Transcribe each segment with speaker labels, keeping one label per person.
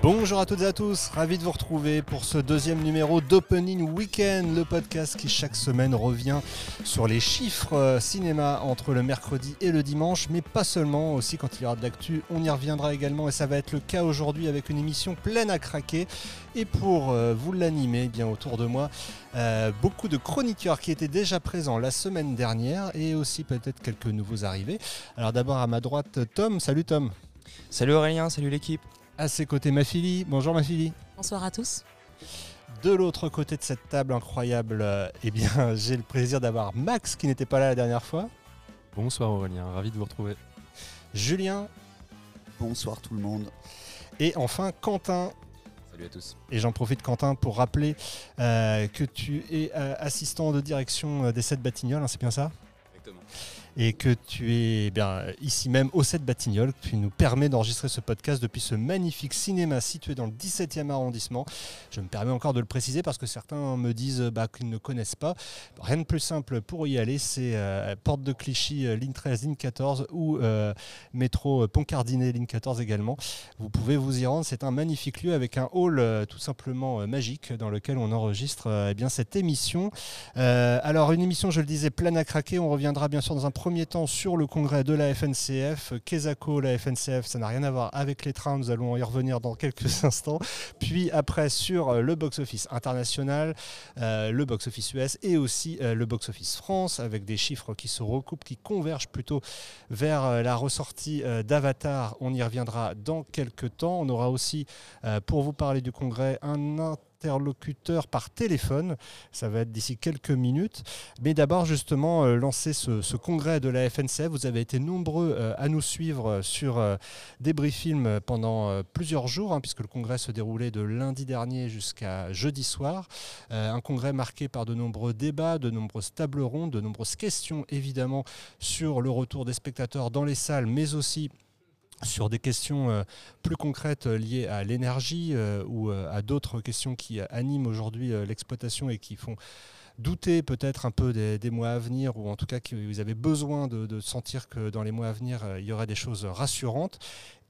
Speaker 1: Bonjour à toutes et à tous, ravi de vous retrouver pour ce deuxième numéro d'Opening Weekend, le podcast qui chaque semaine revient sur les chiffres euh, cinéma entre le mercredi et le dimanche, mais pas seulement, aussi quand il y aura de l'actu, on y reviendra également et ça va être le cas aujourd'hui avec une émission pleine à craquer. Et pour euh, vous l'animer, eh bien autour de moi, euh, beaucoup de chroniqueurs qui étaient déjà présents la semaine dernière et aussi peut-être quelques nouveaux arrivés. Alors d'abord à ma droite, Tom. Salut Tom.
Speaker 2: Salut Aurélien, salut l'équipe.
Speaker 1: À ses côtés, ma fille. Bonjour ma fille.
Speaker 3: Bonsoir à tous.
Speaker 1: De l'autre côté de cette table incroyable, euh, eh bien, j'ai le plaisir d'avoir Max qui n'était pas là la dernière fois.
Speaker 4: Bonsoir Aurélien, ravi de vous retrouver.
Speaker 1: Julien.
Speaker 5: Bonsoir tout le monde.
Speaker 1: Et enfin Quentin.
Speaker 2: Salut à tous.
Speaker 1: Et j'en profite Quentin pour rappeler euh, que tu es euh, assistant de direction des 7 Batignolles, hein, c'est bien ça? Et que tu es eh ici même au 7 Batignolles. Tu nous permets d'enregistrer ce podcast depuis ce magnifique cinéma situé dans le 17e arrondissement. Je me permets encore de le préciser parce que certains me disent bah, qu'ils ne connaissent pas. Rien de plus simple pour y aller, c'est euh, Porte de Clichy, euh, ligne 13, ligne 14 ou euh, métro Pont-Cardinet, ligne 14 également. Vous pouvez vous y rendre. C'est un magnifique lieu avec un hall tout simplement magique dans lequel on enregistre eh bien, cette émission. alors, une émission, je le disais, pleine à craquer. On reviendra bien sûr dans un premier premier temps sur le congrès de la FNCF. Kesako, la FNCF, ça n'a rien à voir avec les trains, nous allons y revenir dans quelques instants. Puis après sur euh, le box-office international, euh, le box-office US et aussi euh, le box-office France, avec des chiffres qui se recoupent, qui convergent plutôt vers la ressortie d'Avatar. On y reviendra dans quelques temps. On aura aussi, pour vous parler du congrès, un interlocuteur par téléphone. Ça va être d'ici quelques minutes. Mais d'abord, justement, euh, lancer ce, congrès de la FNCF. Vous avez été nombreux euh, à nous suivre sur euh, Débris Film pendant plusieurs jours, hein, puisque le congrès se déroulait de lundi dernier jusqu'à jeudi soir. un congrès marqué par de nombreux débats, de nombreuses tables rondes, de nombreuses questions, évidemment, sur le retour des spectateurs dans les salles, mais aussi sur des questions euh, plus concrètes euh, liées à l'énergie euh, ou à d'autres questions qui animent aujourd'hui l'exploitation et qui font douter peut-être un peu des, mois à venir, ou en tout cas que vous avez besoin de, sentir que dans les mois à venir, il y aurait des choses rassurantes.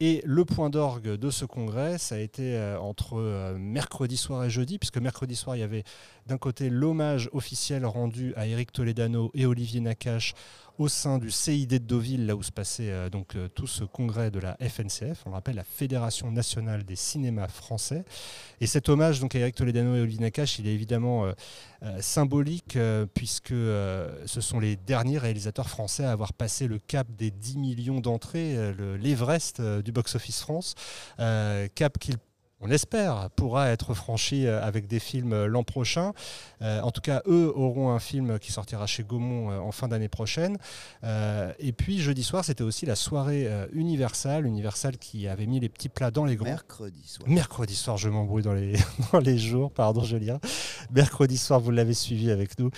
Speaker 1: Et le point d'orgue de ce congrès, ça a été entre mercredi soir et jeudi, puisque mercredi soir, il y avait d'un côté l'hommage officiel rendu à Eric Toledano et Olivier Nakache au sein du CID de Deauville, là où se passait euh, donc euh, tout ce congrès de la FNCF, on rappelle la Fédération nationale des cinémas français. Et cet hommage donc à Eric Toledano et Olivier Nakache, il est évidemment euh, symbolique puisque ce sont les derniers réalisateurs français à avoir passé le cap des 10 millions d'entrées, l'Everest du box-office France, cap qu'ils on espère, pourra être franchi euh, avec des films euh, l'an prochain. Euh, en tout cas, eux auront un film qui sortira chez Gaumont en fin d'année prochaine. et puis, jeudi soir, c'était aussi la soirée Universal. Universal qui avait mis les petits plats dans les grands.
Speaker 5: Mercredi soir.
Speaker 1: Mercredi soir, je m'embrouille dans les, dans les jours, pardon Julien. Mercredi soir, vous l'avez suivi avec nous.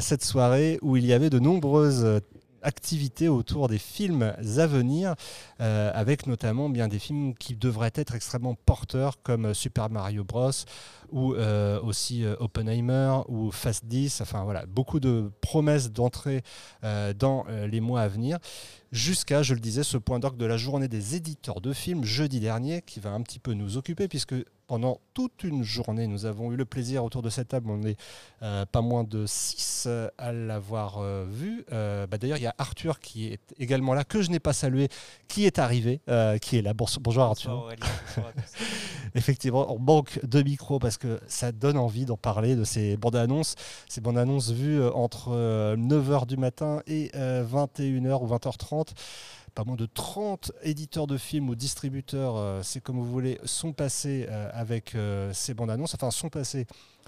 Speaker 1: cette soirée où il y avait de nombreuses activités autour des films à venir, euh, avec notamment bien des films qui devraient être extrêmement porteurs comme Super Mario Bros ou euh, aussi euh, Oppenheimer ou Fast 10. Enfin voilà, beaucoup de promesses d'entrée dans les mois à venir, jusqu'à, je le disais, ce point d'orgue de la journée des éditeurs de films jeudi dernier qui va un petit peu nous occuper puisque pendant toute une journée. Nous avons eu le plaisir autour de cette table, on n'est euh, pas moins de six euh, à l'avoir euh, vu. Bah, d'ailleurs, il y a Arthur qui est également là, que je n'ai pas salué, qui est arrivé, qui est là. Bonjour, Arthur. Effectivement, on manque de micros parce que ça donne envie d'en parler de ces bandes annonces. Ces bandes annonces vues entre 9h du matin et 21h ou 20h30 pas moins de 30 éditeurs de films ou distributeurs, euh, c'est comme vous voulez, sont passés euh, avec euh, ces bandes annonces. Enfin, sont passés.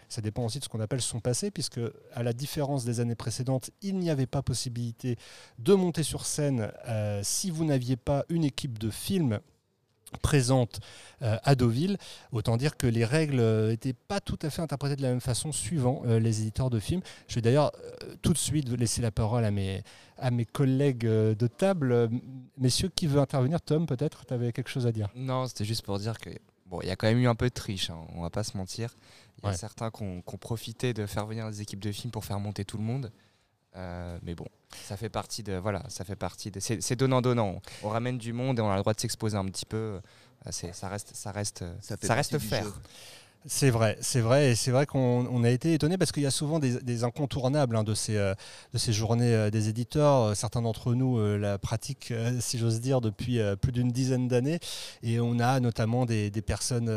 Speaker 1: Ça dépend aussi de ce qu'on appelle son passé, puisque à la différence des années précédentes, il n'y avait pas possibilité de monter sur scène si vous n'aviez pas une équipe de films présente euh, à Deauville. Autant dire que les règles n'étaient euh, pas tout à fait interprétées de la même façon suivant euh, les éditeurs de films. Je vais d'ailleurs tout de suite laisser la parole à mes, à mes collègues de table. Messieurs, qui veut intervenir? Tom, peut-être? Tu avais quelque chose à dire?
Speaker 2: Non, c'était juste pour dire que bon, il y a quand même eu un peu de triche, hein, on va pas se mentir. Il y a certains qui ont, profité de faire venir des équipes de films pour faire monter tout le monde. mais bon, Ça fait partie de voilà, ça fait partie de c'est donnant donnant. On, ramène du monde et on a le droit de s'exposer un petit peu. Euh, ça reste ça reste ça, ça reste faire.
Speaker 1: C'est vrai, c'est vrai, et c'est vrai qu'on a été étonné parce qu'il y a souvent des, incontournables hein, de, ces, euh, de ces journées euh, des éditeurs. Euh, certains d'entre nous la pratiquent, si j'ose dire, depuis plus d'une dizaine d'années, et on a notamment des, personnes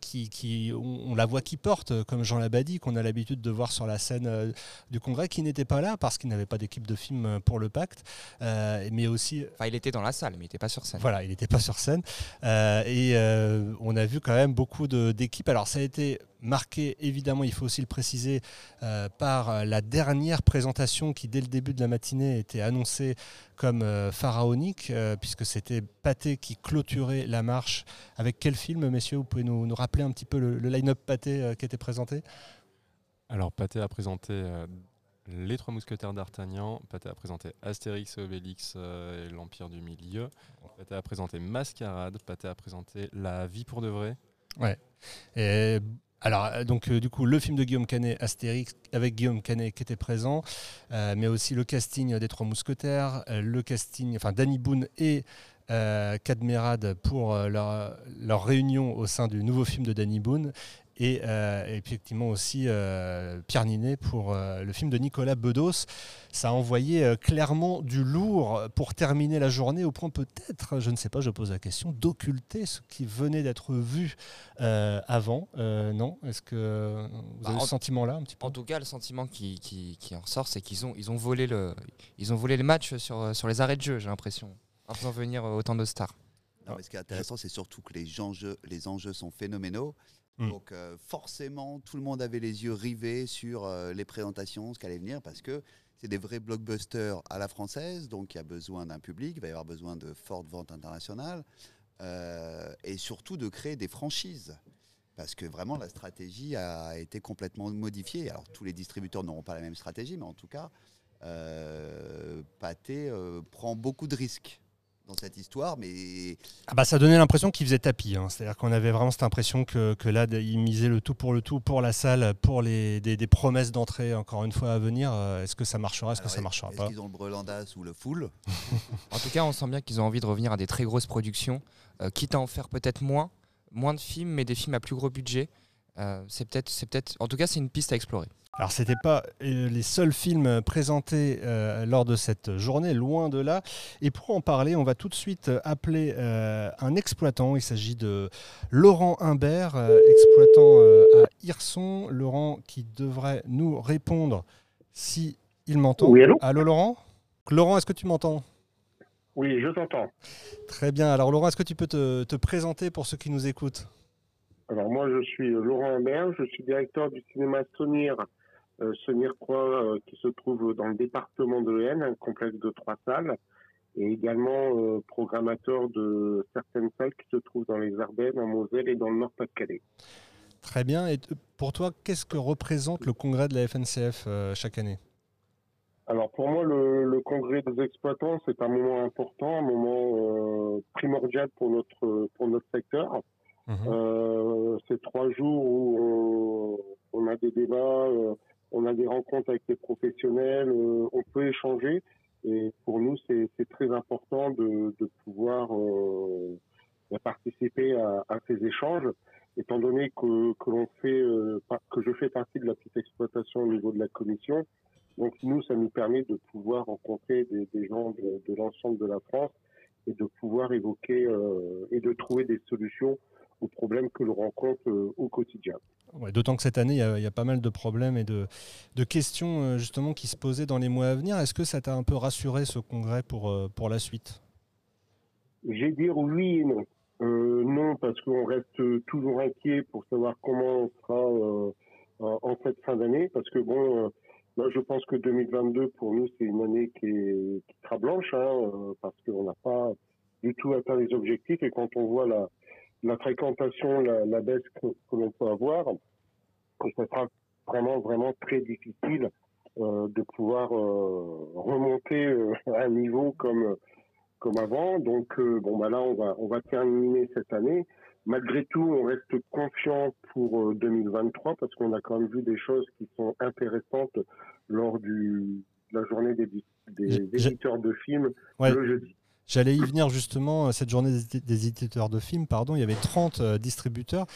Speaker 1: qui, qui ont, la voix qui porte, comme Jean Labadie, qu'on a l'habitude de voir sur la scène du Congrès, qui n'était pas là parce qu'il n'avait pas d'équipe de film pour le pacte, mais aussi.
Speaker 2: Enfin, il était dans la salle, mais il n'était pas sur scène.
Speaker 1: Voilà, il n'était pas sur scène, et on a vu quand même beaucoup d'équipes. Alors ça a été marqué, évidemment, il faut aussi le préciser, euh, par la dernière présentation qui, dès le début de la matinée, était annoncée comme euh, pharaonique, euh, puisque c'était Pathé qui clôturait la marche. Avec quel film, messieurs Vous pouvez nous, rappeler un petit peu le, line-up Pathé qui était présenté?
Speaker 4: Alors, Pathé a présenté Les Trois Mousquetaires d'Artagnan, Pathé a présenté Astérix et Obélix et l'Empire du Milieu, Pathé a présenté Mascarade, Pathé a présenté La vie pour de vrai.
Speaker 1: Ouais. Alors, euh, donc, euh, du coup, le film de Guillaume Canet, Astérix, avec Guillaume Canet qui était présent, euh, mais aussi le casting des Trois Mousquetaires, le casting, enfin, Danny Boone et Cadmerade pour leur, réunion au sein du nouveau film de Danny Boone, et, euh, effectivement aussi euh, Pierre Ninet pour euh, le film de Nicolas Bedos. Ça a envoyé clairement du lourd pour terminer la journée, au point peut-être, je ne sais pas, je pose la question, d'occulter ce qui venait d'être vu avant. non Est-ce que vous avez bah, ce sentiment-là un petit peu?
Speaker 2: En tout cas, le sentiment qui, qui, qui en ressort, c'est qu'ils ont, ils ont, volé le, ils ont volé le match sur, sur les arrêts de jeu, j'ai l'impression, en faisant venir autant de stars.
Speaker 5: Non, ce qui est intéressant, c'est surtout que les enjeux, les enjeux sont phénoménaux. Mm. Donc euh, forcément, tout le monde avait les yeux rivés sur euh, les présentations, ce qui allait venir, parce que c'est des vrais blockbusters à la française, donc il y a besoin d'un public, il va y avoir besoin de fortes ventes internationales, euh, et surtout de créer des franchises. Parce que vraiment, la stratégie a été complètement modifiée. Alors, tous les distributeurs n'auront pas la même stratégie, mais en tout cas, Pathé prend beaucoup de risques dans cette histoire, mais...
Speaker 1: Ah bah ça donnait l'impression qu'il faisait tapis, hein. c'est-à-dire qu'on avait vraiment cette impression que, que, là, il misait le tout pour le tout, pour la salle, pour les, des, promesses d'entrée, encore une fois, à venir. Euh, est-ce que ça marchera, est-ce que ça marchera
Speaker 5: est
Speaker 1: pas?
Speaker 5: Est-ce qu'ils ont le Brelandas ou le Full
Speaker 2: En tout cas, on sent bien qu'ils ont envie de revenir à des très grosses productions, euh, quitte à en faire peut-être moins, moins de films, mais des films à plus gros budget. Euh, c'est peut-être, c'est peut-être, en tout cas, c'est une piste à explorer.
Speaker 1: Alors, ce n'étaient pas euh, les seuls films présentés euh, lors de cette journée, loin de là. Et pour en parler, on va tout de suite appeler un exploitant. Il s'agit de Laurent Humbert, exploitant à Hirson. Laurent qui devrait nous répondre si il m'entend.
Speaker 3: Oui, allô?
Speaker 1: Allô, Laurent? Laurent, est-ce que tu m'entends?
Speaker 3: Oui, je t'entends.
Speaker 1: Très bien. Alors, Laurent, est-ce que tu peux te présenter pour ceux qui nous écoutent?
Speaker 3: Alors moi, je suis Laurent Humbert, je suis directeur du cinéma Sonir, euh, Sonir Croix, euh, qui se trouve dans le département de l'Aisne, un complexe de trois salles, et également euh, programmateur de certaines salles qui se trouvent dans les Ardennes, en Moselle et dans le Nord-Pas-de-Calais.
Speaker 1: Très bien. Et pour toi, qu'est-ce que représente le congrès de la FNCF chaque année?
Speaker 3: Alors pour moi, le, le, congrès des exploitants, c'est un moment important, un moment primordial pour notre pour notre secteur. Euh, c'est trois jours où on, a des débats, euh, on a des rencontres avec les professionnels, euh, on peut échanger. Et pour nous, c'est très important de, pouvoir participer à, ces échanges, étant donné que, fait, que je fais partie de la petite exploitation au niveau de la commission. Donc nous, ça nous permet de pouvoir rencontrer des, gens de l'ensemble de la France et de pouvoir évoquer et de trouver des solutions aux problèmes que l'on rencontre euh, au quotidien.
Speaker 1: D'autant que cette année, il y, a, pas mal de problèmes et de, de, questions euh, justement qui se posaient dans les mois à venir. Est-ce que ça t'a un peu rassuré ce congrès pour, euh, pour la suite?
Speaker 3: J'ai dire oui et non. non, parce qu'on reste toujours inquiet pour savoir comment on sera en cette fin d'année. Parce que bon, moi je pense que 2022 pour nous c'est une année qui, est, qui sera blanche, hein, parce qu'on n'a pas du tout atteint les objectifs. Et quand on voit la, la fréquentation, la, baisse que, l'on peut avoir, ce sera vraiment, vraiment très difficile euh, de pouvoir euh, remonter euh, à un niveau comme, comme avant. Donc, bon, bah là, on va, on va terminer cette année. Malgré tout, on reste confiant pour 2023 parce qu'on a quand même vu des choses qui sont intéressantes lors du, de la journée des des éditeurs de films le jeudi.
Speaker 1: J'allais y venir justement, cette journée des éditeurs de films, pardon, il y avait 30 distributeurs.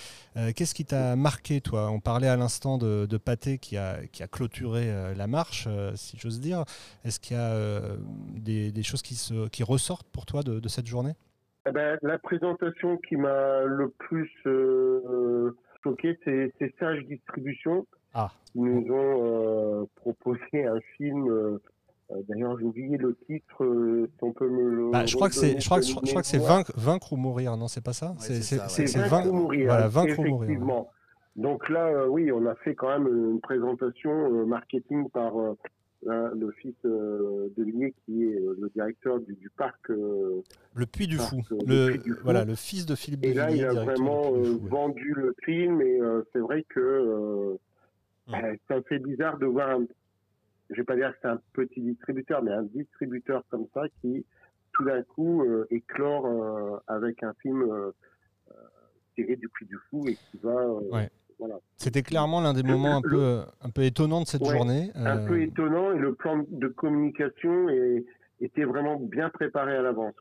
Speaker 1: Qu'est-ce qui t'a marqué, toi? On parlait à l'instant de, de Pathé qui a, qui a clôturé la marche, si j'ose dire. Est-ce qu'il y a des, choses qui, se, qui ressortent pour toi de, cette journée?
Speaker 3: Eh ben, La présentation qui m'a le plus choqué, c'est Sage Distribution. Ah. Ils nous ont proposé un film euh, d'ailleurs, j'ai oublié le titre. Euh, on peut me le.
Speaker 1: Bah, je crois que c'est, je crois, je crois que c'est vaincre, ou mourir, non C'est pas ça
Speaker 3: C'est vaincre, ou mourir. Voilà, vaincre ou mourir. Donc là, euh, oui, on a fait quand même une présentation marketing par le fils de Ligné, qui est le directeur du, parc.
Speaker 1: le Puy du Fou. Le, voilà, le fils de Philippe
Speaker 3: Et là, il a vraiment vendu le film, et c'est vrai que bah, ça fait bizarre de voir un je vais pas dire que c'est un petit distributeur, mais un distributeur comme ça qui, tout d'un coup, euh, éclore euh, avec un film euh, tiré du prix du fou et qui va. Voilà.
Speaker 1: C'était clairement l'un des moments un, peu, un peu étonnants de cette journée.
Speaker 3: Un peu étonnant et le plan de communication était vraiment bien préparé à l'avance.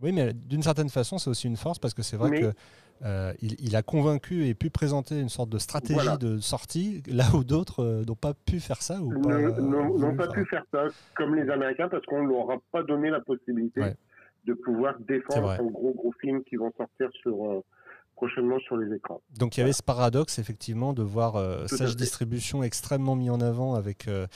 Speaker 1: Oui, mais d'une certaine façon, c'est aussi une force parce que c'est vrai que euh, il, a convaincu et pu présenter une sorte de stratégie de sortie, là où d'autres euh, n'ont pas pu faire ça ou
Speaker 3: N'ont pas, pu faire ça, comme les Américains, parce qu'on ne leur a pas donné la possibilité de pouvoir défendre un gros gros film qui vont sortir sur, euh, prochainement sur les écrans.
Speaker 1: Donc il y avait ce paradoxe, effectivement, de voir Sage Distribution extrêmement mis en avant avec euh,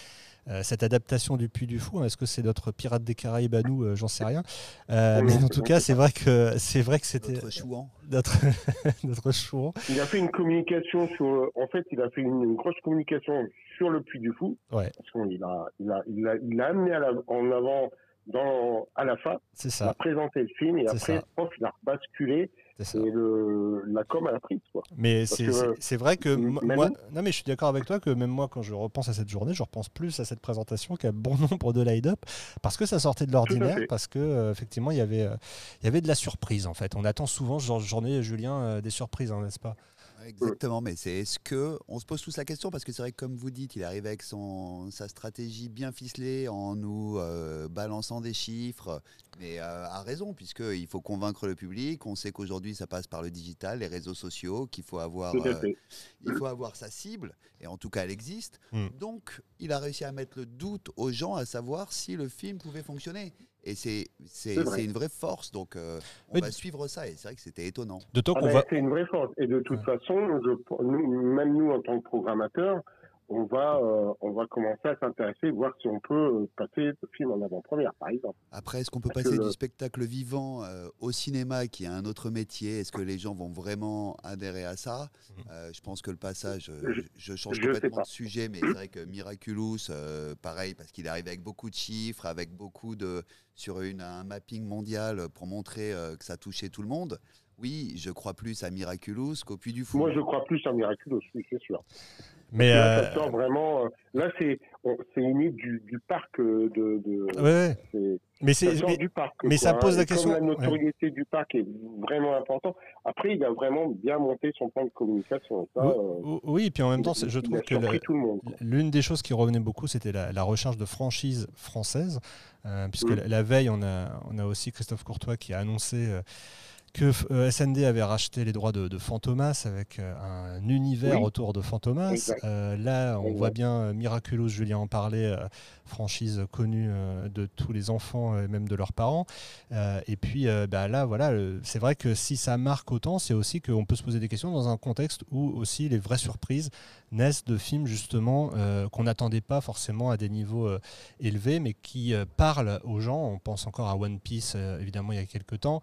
Speaker 1: cette adaptation du Puy du Fou. Hein, est-ce que c'est notre Pirate des Caraïbes à nous euh, J'en sais rien. Euh, mais en tout cas, c'est vrai que c'est vrai que c'était
Speaker 5: notre chouan.
Speaker 1: Notre, notre chouan.
Speaker 3: Il a fait une communication sur. En fait, il a fait une, grosse communication sur le Puy du Fou. Ouais. Parce qu'il a, il a, il a, il a amené à en avant dans, à la fin. C'est ça. Il a présenté le film et après, il a basculé et le, la com à la prise. Quoi.
Speaker 1: Mais c'est vrai que moi, non mais je suis d'accord avec toi que même moi quand je repense à cette journée, je repense plus à cette présentation qu'à bon nombre de light-up parce que ça sortait de l'ordinaire, parce que euh, effectivement il y avait euh, il y avait de la surprise en fait. On attend souvent ce genre de journée, Julien, euh, des surprises, hein, n'est-ce pas?
Speaker 5: Exactement, mais c'est est-ce que on se pose tous la question parce que c'est vrai que comme vous dites, il arrive avec son sa stratégie bien ficelée en nous euh, balançant des chiffres, mais euh, a raison puisque il faut convaincre le public. On sait qu'aujourd'hui ça passe par le digital, les réseaux sociaux, qu'il faut avoir euh, il faut avoir sa cible et en tout cas elle existe. Hmm. Donc il a réussi à mettre le doute aux gens à savoir si le film pouvait fonctionner. Et c'est une vraie force, donc euh, on va suivre ça. Et c'est vrai que c'était étonnant.
Speaker 3: De ah ben, C'est une vraie force. Et de toute façon, je, même nous, en tant que programmateurs, on va, euh, on va commencer à s'intéresser, voir si on peut euh, passer le film en avant-première, par exemple.
Speaker 5: Après, est-ce qu'on peut passer du spectacle vivant euh, au cinéma, qui est un autre métier Est-ce que les gens vont vraiment adhérer à ça? Mmh. Je pense que le passage, je, change complètement de sujet, mais c'est vrai que Miraculous, pareil, parce qu'il arrive avec beaucoup de chiffres, avec beaucoup de sur une, un mapping mondial pour montrer que ça touchait tout le monde. Oui, je crois plus à Miraculous qu'au Puy du Fou.
Speaker 3: Moi, je crois plus à Miraculous, oui, c'est sûr.
Speaker 1: Mais
Speaker 3: là, euh, vraiment. Euh, là, c'est c'est une du, du parc euh, de. de
Speaker 1: ouais. Mais c'est du parc. Mais ça pose la question.
Speaker 3: la notoriété du parc est vraiment importante. Après, il a vraiment bien monté son plan de communication.
Speaker 1: oui, et puis en même temps, je trouve que l'une des choses qui revenait beaucoup, c'était la, recherche de franchises françaises, puisque la, la, veille, on a on a aussi Christophe Courtois qui a annoncé que euh, SND avait racheté les droits de, Fantomas avec euh, un univers autour de Fantomas. Euh, là, on voit bien Miraculous, Julien en parlait, franchise connue de tous les enfants et même de leurs parents. et puis bah, là, voilà, c'est vrai que si ça marque autant, c'est aussi qu'on peut se poser des questions dans un contexte où aussi les vraies surprises naissent de films justement qu'on n'attendait pas forcément à des niveaux élevés, mais qui parlent aux gens. On pense encore à One Piece, évidemment, il y a quelques temps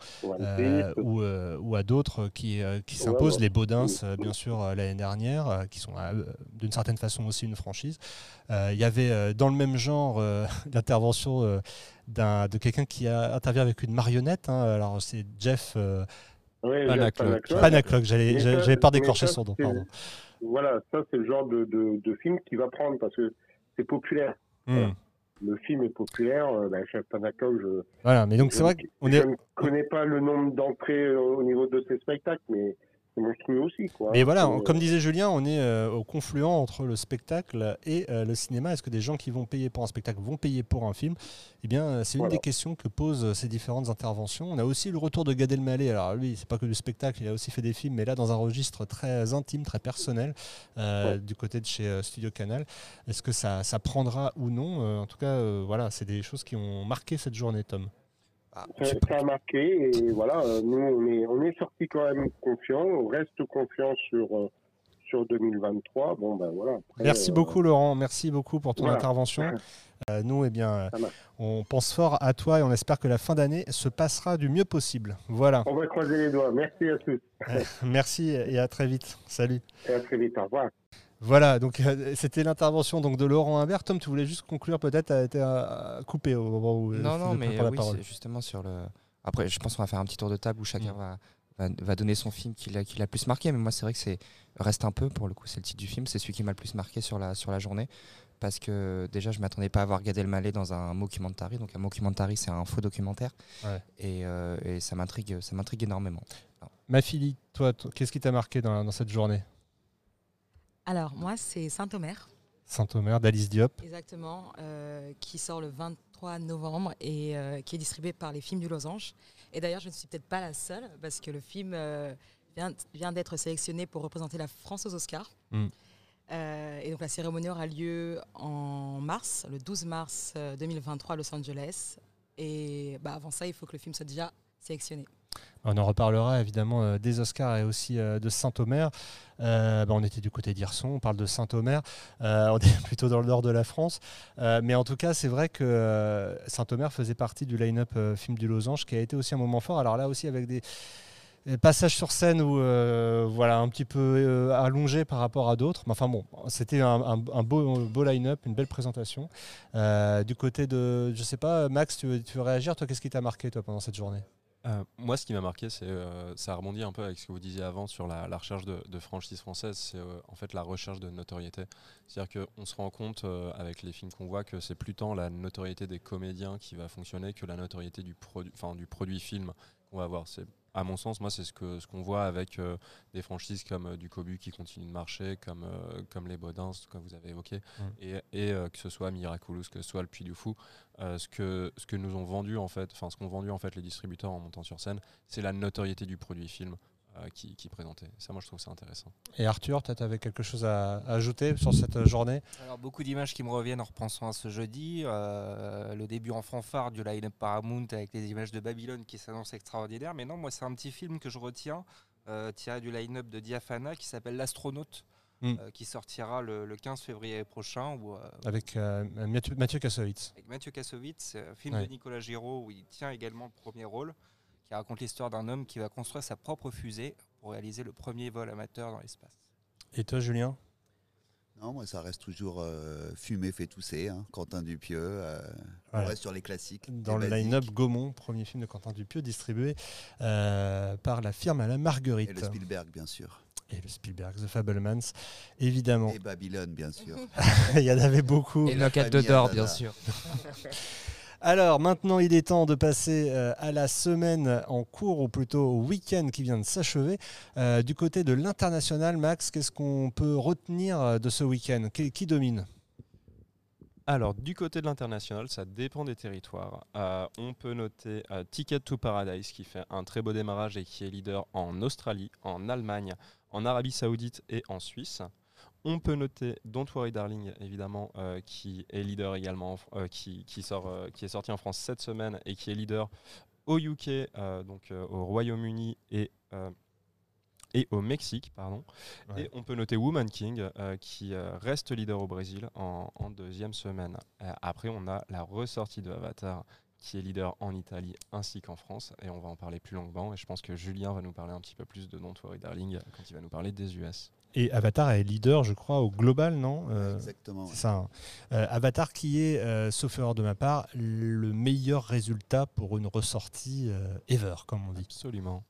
Speaker 1: ou à d'autres qui, euh, qui s'imposent, les Baudins, euh, bien sûr, l'année dernière, qui sont d'une certaine façon aussi une franchise. Il y avait dans le même genre l'intervention de quelqu'un qui a, intervient avec une marionnette. Hein. alors c'est Jeff.
Speaker 3: Oui,
Speaker 1: Panaclock, j'avais pas d'écorcher son nom, pardon.
Speaker 3: Voilà, ça c'est le genre de, de, de, film qui va prendre parce que c'est populaire. Hmm le film est populaire. Euh, Chef je.
Speaker 1: Voilà, mais donc c'est vrai
Speaker 3: qu'on est. Je ne connais pas le nombre d'entrées au niveau de ces spectacles, mais monstrueux aussi. Quoi.
Speaker 1: Mais voilà,
Speaker 3: Euh,
Speaker 1: comme disait Julien, on est euh, au confluent entre le spectacle et euh, le cinéma. Est-ce que des gens qui vont payer pour un spectacle vont payer pour un film? Eh bien, c'est une
Speaker 3: Voilà.
Speaker 1: des questions que posent ces différentes interventions. On a aussi le retour de Gad Elmaleh. Alors lui, c'est pas que du spectacle, il a aussi fait des films, mais là dans un registre très intime, très personnel, euh,
Speaker 3: Ouais.
Speaker 1: du côté de chez Studio Canal. Est-ce que ça, ça prendra ou non? En tout cas, voilà, c'est des choses qui ont marqué cette journée, Tom.
Speaker 2: Ah,
Speaker 3: ça, a marqué et voilà, nous on est on est sorti quand même confiant, on reste confiant sur euh, sur 2023. Bon ben voilà. après,
Speaker 1: Merci
Speaker 3: euh,
Speaker 1: beaucoup Laurent, merci beaucoup pour ton
Speaker 3: voilà.
Speaker 1: intervention. Euh, nous, eh bien, euh, on pense fort à toi et on espère que la fin d'année se passera du mieux possible. Voilà.
Speaker 3: On va croiser les doigts. Merci à tous
Speaker 1: Merci et à très vite. Salut.
Speaker 3: et à très vite. Au revoir.
Speaker 1: Voilà, donc euh, c'était l'intervention donc de Laurent Imbert. Tom, tu voulais juste conclure, peut-être, a été euh, coupé au moment où.
Speaker 2: Non,
Speaker 1: je
Speaker 2: non, mais oui, justement sur le. Après, je pense qu'on va faire un petit tour de table où chacun
Speaker 1: Mm.
Speaker 2: va, va, va donner son film qui l'a qui l'a plus marqué. Mais moi, c'est vrai que c'est reste un peu pour le coup, c'est le titre du film, c'est celui qui m'a le plus marqué sur la sur la journée parce que déjà, je m'attendais pas à voir Gad Elmaleh dans un mockumentary. Donc un mockumentary, c'est un faux documentaire,
Speaker 1: Ouais.
Speaker 2: et, euh, et ça m'intrigue, ça m'intrigue énormément.
Speaker 1: Ma fille, toi, toi, qu'est-ce qui t'a marqué dans, dans cette journée?
Speaker 6: Alors, moi, c'est Saint-Omer,
Speaker 1: Saint-Omer, d'Alice Diop.
Speaker 6: exactement, euh, qui sort le 23 novembre et euh, qui est distribué par les films du Losange. Et d'ailleurs, je ne suis peut-être pas la seule, parce que le film euh, vient, vient d'être sélectionné pour représenter la France aux Oscars.
Speaker 1: Mm.
Speaker 6: Euh, et donc, la cérémonie aura lieu en mars, le 12 mars euh, 2023 à Los Angeles. Et bah, avant ça, il faut que le film soit déjà sélectionné.
Speaker 1: On en reparlera évidemment euh, des Oscars et aussi euh, de Saint-Omer. Euh, bah, on était du côté d'Hirson, on parle de Saint-Omer. On est plutôt dans le nord de la France. Mais en tout cas, c'est vrai que Saint-Omer faisait partie du line-up film du Losange qui a été aussi un moment fort. Alors là aussi avec des passages sur scène où voilà un petit peu allongé par rapport à d'autres. Mais enfin bon, c'était un, beau, beau line-up, une belle présentation. Du côté de, je sais pas, Max, tu veux, tu veux réagir Toi, qu'est-ce qui t'a marqué toi pendant cette journée?
Speaker 4: Euh, moi, ce qui m'a marqué, c'est euh, ça rebondit un peu avec ce que vous disiez avant sur la, recherche de, franchise française. C'est euh, en fait la recherche de notoriété. C'est-à-dire qu'on se rend compte avec les films qu'on voit que c'est plus tant la notoriété des comédiens qui va fonctionner que la notoriété du, produit, enfin, du produit film qu'on va avoir. À mon sens, moi, c'est ce que ce qu'on voit avec euh, des franchises comme euh, du Cobu qui continue de marcher, comme euh, comme les Baudins, comme vous avez évoqué,
Speaker 1: Mm.
Speaker 4: et, et, que ce soit Miraculous, que ce soit le Puy du Fou, ce que ce que nous ont vendu en fait, enfin ce qu'ont vendu en fait les distributeurs en montant sur scène, c'est la notoriété du produit film qui, qui présentait. Ça, moi, je trouve ça intéressant.
Speaker 1: Et Arthur, tu avais quelque chose à, à ajouter sur cette journée
Speaker 7: Alors, beaucoup d'images qui me reviennent en repensant à ce jeudi. Euh, le début en fanfare du line-up Paramount avec les images de Babylone qui s'annoncent extraordinaires. Mais non, moi, c'est un petit film que je retiens, euh, tiré du line-up de Diafana qui s'appelle L'Astronaute,
Speaker 1: Mm.
Speaker 7: euh, qui sortira le, le 15 février prochain. Où, euh,
Speaker 1: avec euh, Mathieu, Mathieu Kassovitz.
Speaker 7: avec Mathieu Kassovitz, film
Speaker 1: Ouais.
Speaker 7: de Nicolas Giraud où il tient également le premier rôle, qui raconte l'histoire d'un homme qui va construire sa propre fusée pour réaliser le premier vol amateur dans l'espace.
Speaker 1: Et toi, Julien?
Speaker 5: Non, moi, ça reste toujours euh, fumé fait tousser. hein, Quentin Dupieux. euh,
Speaker 1: Voilà.
Speaker 5: On reste sur les classiques.
Speaker 1: Dans
Speaker 5: les
Speaker 1: le line-up Gaumont, premier film de Quentin Dupieux, distribué euh, par la firme à la Marguerite.
Speaker 5: Et le Spielberg, bien sûr.
Speaker 1: Et le Spielberg, The Fablemans, évidemment.
Speaker 5: Et Babylone, bien sûr.
Speaker 1: Il y en avait beaucoup.
Speaker 2: Et Knockout de d'or, bien sûr.
Speaker 1: Alors maintenant, il est temps de passer euh, à la semaine en cours, ou plutôt au week-end qui vient de s'achever. Euh, du côté de l'international, Max, qu'est-ce qu'on peut retenir euh, de ce week-end? Qui, domine?
Speaker 4: Alors, du côté de l'international, ça dépend des territoires. On peut noter Ticket to Paradise qui fait un très beau démarrage et qui est leader en Australie, en Allemagne, en Arabie Saoudite et en Suisse. On peut noter Don't Worry Darling, évidemment, euh, qui est leader également, euh, qui, qui sort, euh, qui est sorti en France cette semaine et qui est leader au UK, donc au Royaume-Uni et, et au Mexique, pardon.
Speaker 1: Ouais.
Speaker 4: Et on peut noter Woman King, euh, qui euh, reste leader au Brésil en, en deuxième semaine. Euh, après, on a la ressortie de Avatar, qui est leader en Italie ainsi qu'en France, et on va en parler plus longuement. Et je pense que Julien va nous parler un petit peu plus de Don't Worry Darling quand il va nous parler des US.
Speaker 1: Et Avatar est leader, je crois, au global, non Euh,
Speaker 5: Exactement.
Speaker 1: C'est ça. hein. Euh, Avatar qui est, euh, sauf erreur de ma part, le meilleur résultat pour une ressortie euh, ever, comme on dit.
Speaker 4: Absolument.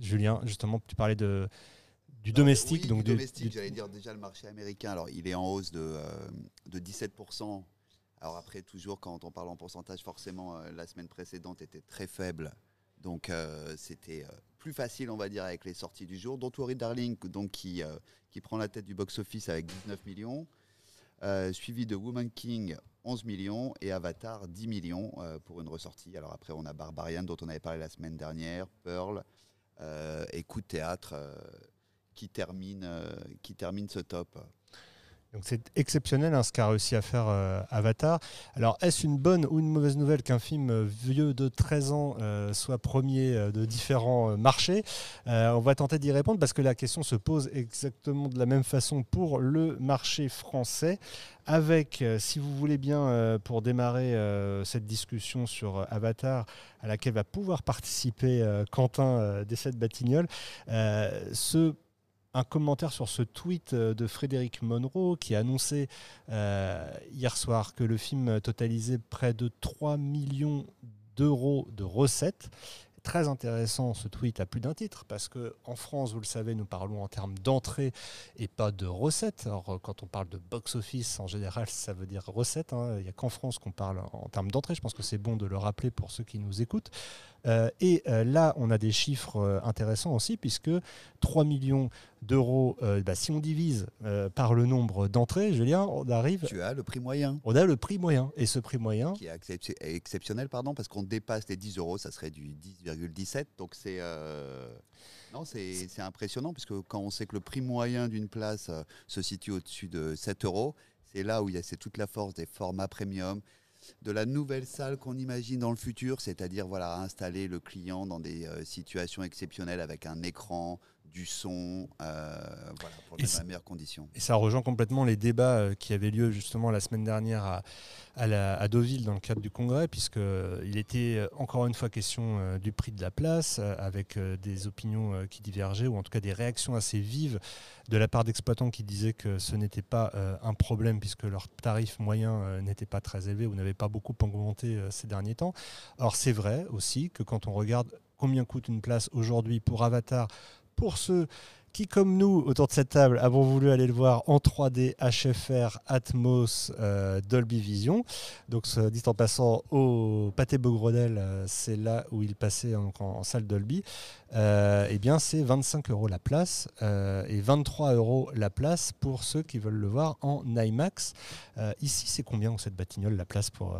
Speaker 1: Julien, justement, tu parlais de, du domestique.
Speaker 5: oui,
Speaker 1: donc
Speaker 5: du
Speaker 1: du-
Speaker 5: domestique,
Speaker 1: du-
Speaker 5: j'allais dire déjà le marché américain. Alors, il est en hausse de, euh, de 17%. Alors après, toujours quand on parle en pourcentage, forcément, euh, la semaine précédente était très faible. Donc, euh, c'était euh, plus facile, on va dire, avec les sorties du jour. Don't Worry Darling, donc, qui, euh, qui prend la tête du box-office avec 19 millions. Euh, suivi de Woman King, 11 millions. Et Avatar, 10 millions euh, pour une ressortie. Alors après, on a Barbarian, dont on avait parlé la semaine dernière, Pearl, et Coup de théâtre, qui, termine, qui termine ce top.
Speaker 1: C'est exceptionnel hein, ce qu'a réussi à faire euh, Avatar. Alors est-ce une bonne ou une mauvaise nouvelle qu'un film euh, vieux de 13 ans euh, soit premier de différents marchés? On va tenter d'y répondre parce que la question se pose exactement de la même façon pour le marché français. Avec, si vous voulez bien, pour démarrer cette discussion sur Avatar, à laquelle va pouvoir participer Quentin des 7 Batignolles, ce un commentaire sur ce tweet euh, de Frédéric Monroe qui a annoncé euh, hier soir que le film totalisait près de 3 millions d'euros de recettes. Très intéressant ce tweet à plus d'un titre parce que en France, vous le savez, nous parlons en termes d'entrée et pas de recettes. Alors quand on parle de box-office, en général, ça veut dire recettes. hein. Il n'y a qu'en France qu'on parle en termes d'entrée. Je pense que c'est bon de le rappeler pour ceux qui nous écoutent. Euh, et euh, là, on a des chiffres euh, intéressants aussi, puisque 3 millions d'euros, bah, si on divise par le nombre d'entrées, Julien, on arrive,
Speaker 5: Tu as le prix moyen.
Speaker 1: on a le prix moyen. Et ce prix moyen,
Speaker 5: qui est exceptionnel, pardon, parce qu'on dépasse les 10 euros, ça serait du 10,17. Donc c'est non, c'est impressionnant, parce que quand on sait que le prix moyen d'une place se situe au-dessus de 7 euros, c'est là où il y a toute la force des formats premium, de la nouvelle salle qu'on imagine dans le futur, c'est-à-dire voilà installer le client dans des euh, situations exceptionnelles avec un écran, du son, euh, voilà, pour dans les meilleures conditions.
Speaker 1: Et ça rejoint complètement les débats euh, qui avaient lieu justement la semaine dernière à, à, la- à Deauville dans le cadre du congrès, puisqu'il était euh, encore une fois question du prix de la place, avec des opinions qui divergeaient, ou en tout cas des réactions assez vives de la part d'exploitants qui disaient que ce n'était pas un problème, puisque leur tarif moyen n'était pas très élevé ou n'avait pas beaucoup augmenté ces derniers temps. Or, c'est vrai aussi que quand on regarde combien coûte une place aujourd'hui pour Avatar, pour ceux qui, comme nous, autour de cette table, avons voulu aller le voir en 3D, HFR, Atmos, euh, Dolby Vision. Donc, dit en passant, au Pâté Beaugrenelle, euh, c'est là où il passait en, salle Dolby. Euh, eh bien, c'est 25 euros la place et 23 euros la place pour ceux qui veulent le voir en IMAX. Ici, c'est combien cette Batignolles la place pour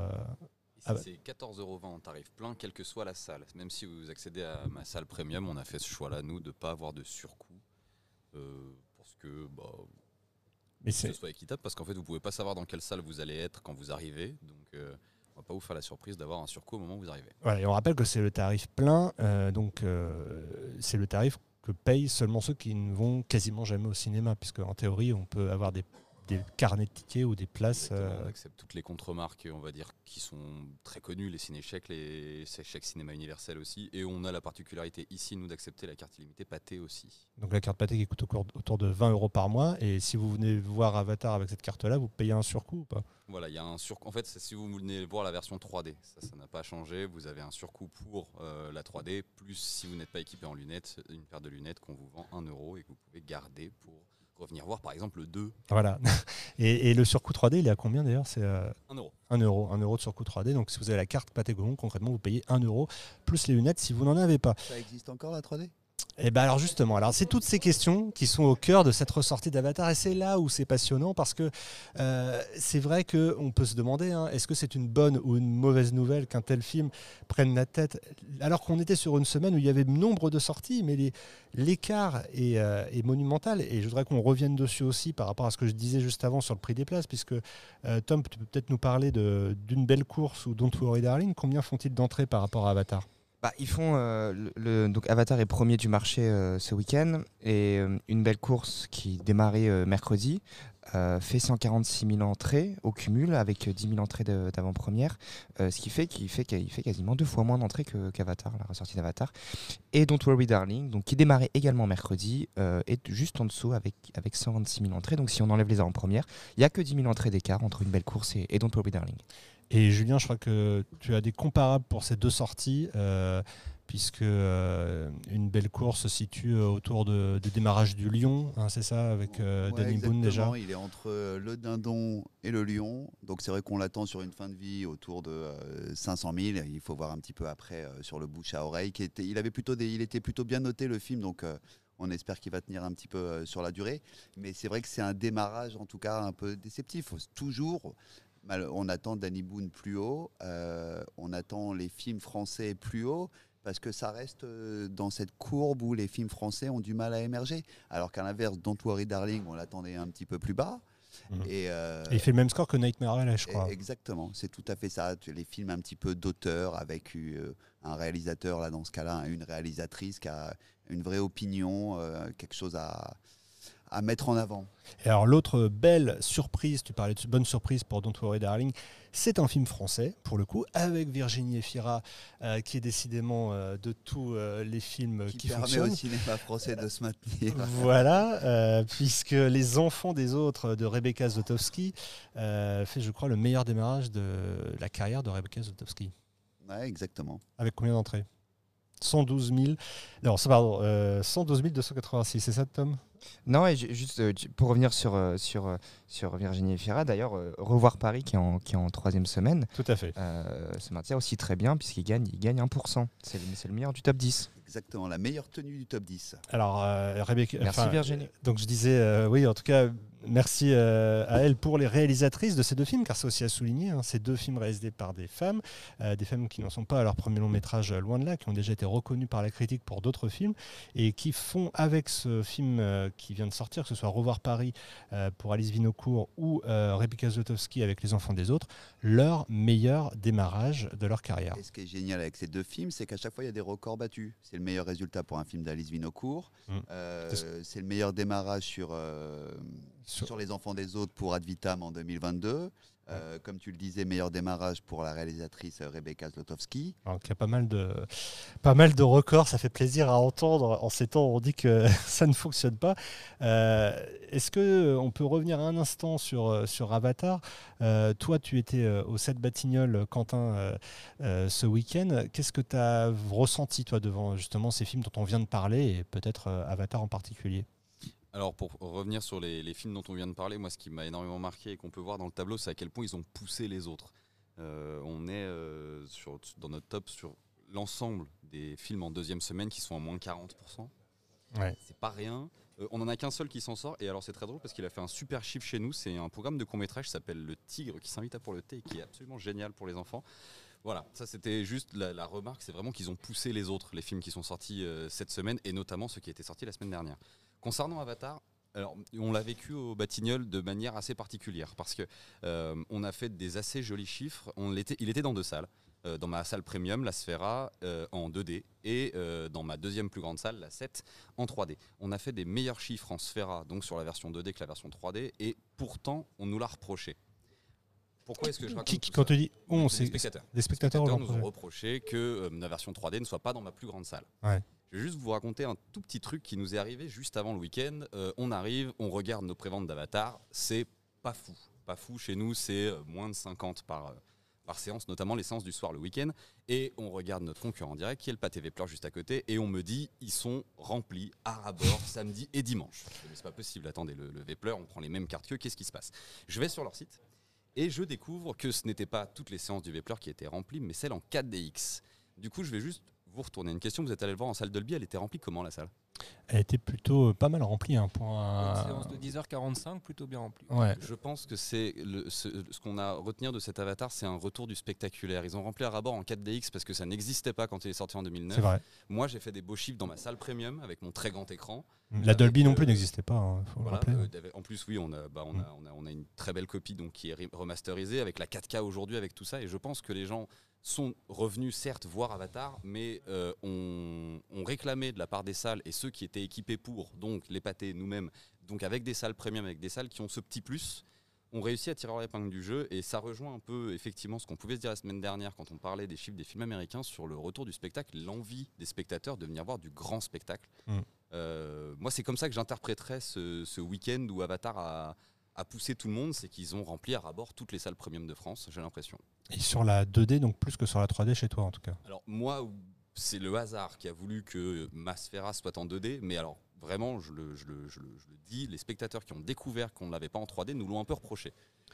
Speaker 1: Ah bah.
Speaker 8: c'est 14,20 euros en tarif plein, quelle que soit la salle. Même si vous accédez à ma salle premium, on a fait ce choix-là, nous, de ne pas avoir de surcoût. euh, parce que, bah,
Speaker 1: Mais
Speaker 8: que ce soit équitable, parce qu'en fait, vous pouvez pas savoir dans quelle salle vous allez être quand vous arrivez. Donc, euh, on va pas vous faire la surprise d'avoir un surcoût au moment où vous arrivez.
Speaker 1: Voilà, et on rappelle que c'est le tarif plein, euh, donc euh, c'est le tarif que payent seulement ceux qui ne vont quasiment jamais au cinéma, puisque en théorie, on peut avoir des, des carnets de tickets ou des places. Euh,
Speaker 8: On accepte toutes les contre-marques, on va dire, qui sont très connues, les ciné-chèques, les chèques cinéma universel aussi. Et on a la particularité ici, nous, d'accepter la carte illimitée pâtée aussi.
Speaker 1: donc la carte pâté qui coûte autour de 20 euros par mois, et si vous venez voir Avatar avec cette carte-là, vous payez un surcoût ou pas?
Speaker 8: Voilà, il y a un sur. En fait, si vous venez voir la version 3D, ça, ça n'a pas changé. Vous avez un surcoût pour euh, la 3D, plus si vous n'êtes pas équipé en lunettes, une paire de lunettes qu'on vous vend 1 euro et que vous pouvez garder pour revenir voir, par exemple, le 2,
Speaker 1: Voilà. Et, et le surcoût 3D, il est à combien d'ailleurs? C'est euh,
Speaker 8: 1 euro.
Speaker 1: 1 euro, 1 euro de surcoût 3D. Donc si vous avez la carte Gaumont, concrètement, vous payez 1 euro plus les lunettes si vous n'en avez pas.
Speaker 5: Ça existe encore la 3D
Speaker 1: Et ben alors justement, alors c'est toutes ces questions qui sont au cœur de cette ressortie d'Avatar et c'est là où c'est passionnant parce que euh, c'est vrai que on peut se demander hein, est-ce que c'est une bonne ou une mauvaise nouvelle qu'un tel film prenne la tête? Alors qu'on était sur une semaine où il y avait nombre de sorties mais l'écart est, euh, est monumental et je voudrais qu'on revienne dessus aussi par rapport à ce que je disais juste avant sur le prix des places puisque euh, Tom tu peux peut-être nous parler d'une belle course ou Don't Worry Darling. Combien font-ils d'entrées par rapport à Avatar?
Speaker 2: Bah, ils font euh, le, donc Avatar est premier du marché euh, ce week-end et euh, une belle course qui démarrait mercredi fait 146 000 entrées au cumul avec euh, 10 000 entrées d'avant-première, ce qui fait qu'il fait, fait quasiment deux fois moins d'entrées qu'Avatar, la ressortie d'Avatar. Et Don't Worry Darling, donc qui démarrait également mercredi, est juste en dessous avec, avec 126 000 entrées. Donc si on enlève les avant-premières, il n'y a que 10 000 entrées d'écart entre une belle course et, et Don't Worry Darling.
Speaker 1: Et Julien, je crois que tu as des comparables pour ces deux sorties. Euh, puisque euh, une belle course se situe autour de, du démarrage du Lion, hein, c'est ça, avec euh,
Speaker 5: Ouais,
Speaker 1: Danny Boone déjà.
Speaker 5: Il est entre euh, le dindon et le lion. Donc c'est vrai qu'on l'attend sur une fin de vie autour de euh, 500 000. Il faut voir un petit peu après sur le bouche à oreille. Qui était, il, avait plutôt des, il était plutôt bien noté le film. Donc on espère qu'il va tenir un petit peu sur la durée. Mais c'est vrai que c'est un démarrage en tout cas un peu déceptif. Toujours. On attend Danny Boone plus haut, euh, on attend les films français plus haut, parce que ça reste euh, dans cette courbe où les films français ont du mal à émerger. Alors qu'à l'inverse, Don't Worry Darling, on l'attendait un petit peu plus bas.
Speaker 1: Mhm.
Speaker 5: Et, euh,
Speaker 1: Et il fait le même score que Nightmare Alley, je crois.
Speaker 5: Exactement, c'est tout à fait ça. Les films un petit peu d'auteur avec euh, un réalisateur, là dans ce cas-là, une réalisatrice qui a une vraie opinion, euh, quelque chose à, à mettre en avant.
Speaker 1: Et alors l'autre belle surprise, tu parlais de bonne surprise pour Don't Worry Darling, c'est un film français pour le coup, avec Virginie Efira, euh, qui est décidément euh, de tous euh, les films
Speaker 5: Qui,
Speaker 1: qui,
Speaker 5: permet
Speaker 1: fonctionnent.
Speaker 5: au cinéma français de se maintenir.
Speaker 1: Voilà, puisque Les Enfants des Autres de Rebecca Zlotowski euh, fait, je crois, le meilleur démarrage de la carrière de Rebecca Zlotowski.
Speaker 5: Ouais, exactement.
Speaker 1: Avec combien d'entrées? 112 000. Non, pardon, euh, 112 286, c'est ça, Tom?
Speaker 2: Non, et ju- juste euh, pour revenir sur, euh, sur, euh, sur Virginie Efira, d'ailleurs, Revoir Paris qui est en, qui est en troisième semaine,
Speaker 1: Tout à fait.
Speaker 2: euh, se maintient aussi très bien puisqu'il gagne, il gagne 1%. C'est le, c'est le meilleur du top 10.
Speaker 5: Exactement, la meilleure tenue du top 10.
Speaker 1: Alors, euh, Rebecca.
Speaker 2: Merci Virginie.
Speaker 1: Donc je disais, euh, oui, en tout cas, merci euh, à elle pour les réalisatrices de ces deux films, car c'est aussi à souligner, hein, ces deux films réalisés par des femmes, euh, des femmes qui n'en sont pas à leur premier long métrage euh, loin de là, qui ont déjà été reconnues par la critique pour d'autres films, et qui font avec ce film euh, qui vient de sortir, que ce soit Revoir Paris pour Alice Vinocourt ou Rebecca Zlotowski avec Les Enfants des Autres, leur meilleur démarrage de leur carrière.
Speaker 5: Et ce qui est génial avec ces deux films, c'est qu'à chaque fois, il y a des records battus. C'est le meilleur résultat pour un film d'Alice Vinocourt.
Speaker 1: Mm.
Speaker 5: Euh,
Speaker 1: C'est
Speaker 5: le meilleur démarrage sur,
Speaker 1: Sur-
Speaker 5: sur... Les enfants des autres pour Ad Vitam en 2022. Euh, comme tu le disais, meilleur démarrage pour la réalisatrice euh, Rebecca Zlotowski.
Speaker 1: Donc il y a pas mal de pas mal de records, ça fait plaisir à entendre. En ces temps, on dit que ça ne fonctionne pas. Euh, Est-ce que on peut revenir un instant sur sur Avatar? Euh, Toi, tu étais au 7 Batignolles, Quentin, ce week-end. Qu'est-ce que tu as ressenti toi devant justement ces films dont on vient de parler et peut-être Avatar en particulier?
Speaker 8: Alors pour revenir sur les, les films dont on vient de parler, moi ce qui m'a énormément marqué et qu'on peut voir dans le tableau, c'est à quel point ils ont poussé les autres. Euh, on est euh, sur, dans notre top sur l'ensemble des films en deuxième semaine qui sont en moins 40%.
Speaker 1: Ouais.
Speaker 8: C'est pas rien. Euh, on en a qu'un seul qui s'en sort et alors c'est très drôle parce qu'il a fait un super chiffre chez nous. C'est un programme de court métrage qui s'appelle Le Tigre qui s'invite à pour le thé et qui est absolument génial pour les enfants. Voilà, ça c'était juste la, la remarque, c'est vraiment qu'ils ont poussé les autres, les films qui sont sortis euh, cette semaine et notamment ceux qui étaient sortis la semaine dernière. Concernant Avatar, alors, on l'a vécu au Batignolles de manière assez particulière parce que euh, on a fait des assez jolis chiffres. On il était dans deux salles. Euh, dans ma salle premium, la Sphera, euh, en 2D, et dans ma deuxième plus grande salle, la 7, en 3D. On a fait des meilleurs chiffres en Sphera, donc sur la version 2D que la version 3D, et pourtant, on nous l'a reproché. Pourquoi est-ce que je raconte
Speaker 1: Qui, quand tu dis on,
Speaker 8: Des
Speaker 1: c'est
Speaker 8: spectateurs.
Speaker 1: des spectateurs.
Speaker 8: nous ont reproché que la version 3D ne soit pas dans ma plus grande salle.
Speaker 1: Ouais.
Speaker 8: Je vais juste vous raconter un tout petit truc qui nous est arrivé juste avant le week-end. Euh, on arrive, on regarde nos préventes d'Avatar, c'est pas fou. Pas fou, chez nous, c'est euh, moins de 50 par, euh, par séance, notamment les séances du soir le week-end. Et on regarde notre concurrent en direct, qui est le Pâté Vepler juste à côté, et on me dit, ils sont remplis à rabord samedi et dimanche. C'est pas possible, attendez, le, le on prend les mêmes cartes qu'eux, qu'est-ce qui se passe? Je vais sur leur site, et je découvre que ce n'était pas toutes les séances du Vepler qui étaient remplies, mais celles en 4DX. Du coup, je vais juste vous retourner une question. Vous êtes allé le voir en salle Dolby, elle était remplie comment la salle?
Speaker 1: Elle était plutôt euh, pas mal remplie, un point.
Speaker 7: Une séance de 10h45, plutôt bien remplie.
Speaker 1: Ouais.
Speaker 8: Je pense que c'est ce, ce qu'on a à retenir de cet avatar, c'est un retour du spectaculaire. Ils ont rempli à rabord en 4DX parce que ça n'existait pas quand il est sorti en 2009.
Speaker 1: C'est vrai.
Speaker 8: Moi, j'ai fait des beaux chiffres dans ma salle premium avec mon très grand écran.
Speaker 1: La
Speaker 8: Avec,
Speaker 1: Dolby non plus n'existait pas, hein, faut le rappeler.
Speaker 8: euh, en plus, oui, on a, bah, on,
Speaker 1: Mm.
Speaker 8: a, on, a, on a une très belle copie donc, qui est re- remasterisée avec la 4K aujourd'hui, avec tout ça. Et je pense que les gens sont revenus, certes, voir Avatar, mais euh, ont on réclamé de la part des salles et ceux qui étaient équipés pour, donc les pâtés, nous-mêmes, donc avec des salles premium, avec des salles qui ont ce petit plus, ont réussi à tirer leur épingle du jeu. Et ça rejoint un peu, effectivement, ce qu'on pouvait se dire la semaine dernière quand on parlait des chiffres des films américains sur le retour du spectacle, l'envie des spectateurs de venir voir du grand spectacle.
Speaker 1: Mm.
Speaker 8: Euh, moi, c'est comme ça que j'interpréterais ce, ce week-end où Avatar a, a poussé tout le monde, c'est qu'ils ont rempli à rabord toutes les salles premium de France, j'ai l'impression.
Speaker 1: Et sur la 2D, donc plus que sur la 3D chez toi en tout cas.
Speaker 8: Alors moi, c'est le hasard qui a voulu que Masfera soit en 2D, mais alors vraiment, je le, je le- je le- je le dis, les spectateurs qui ont découvert qu'on ne l'avait pas en 3D nous l'ont un peu reproché.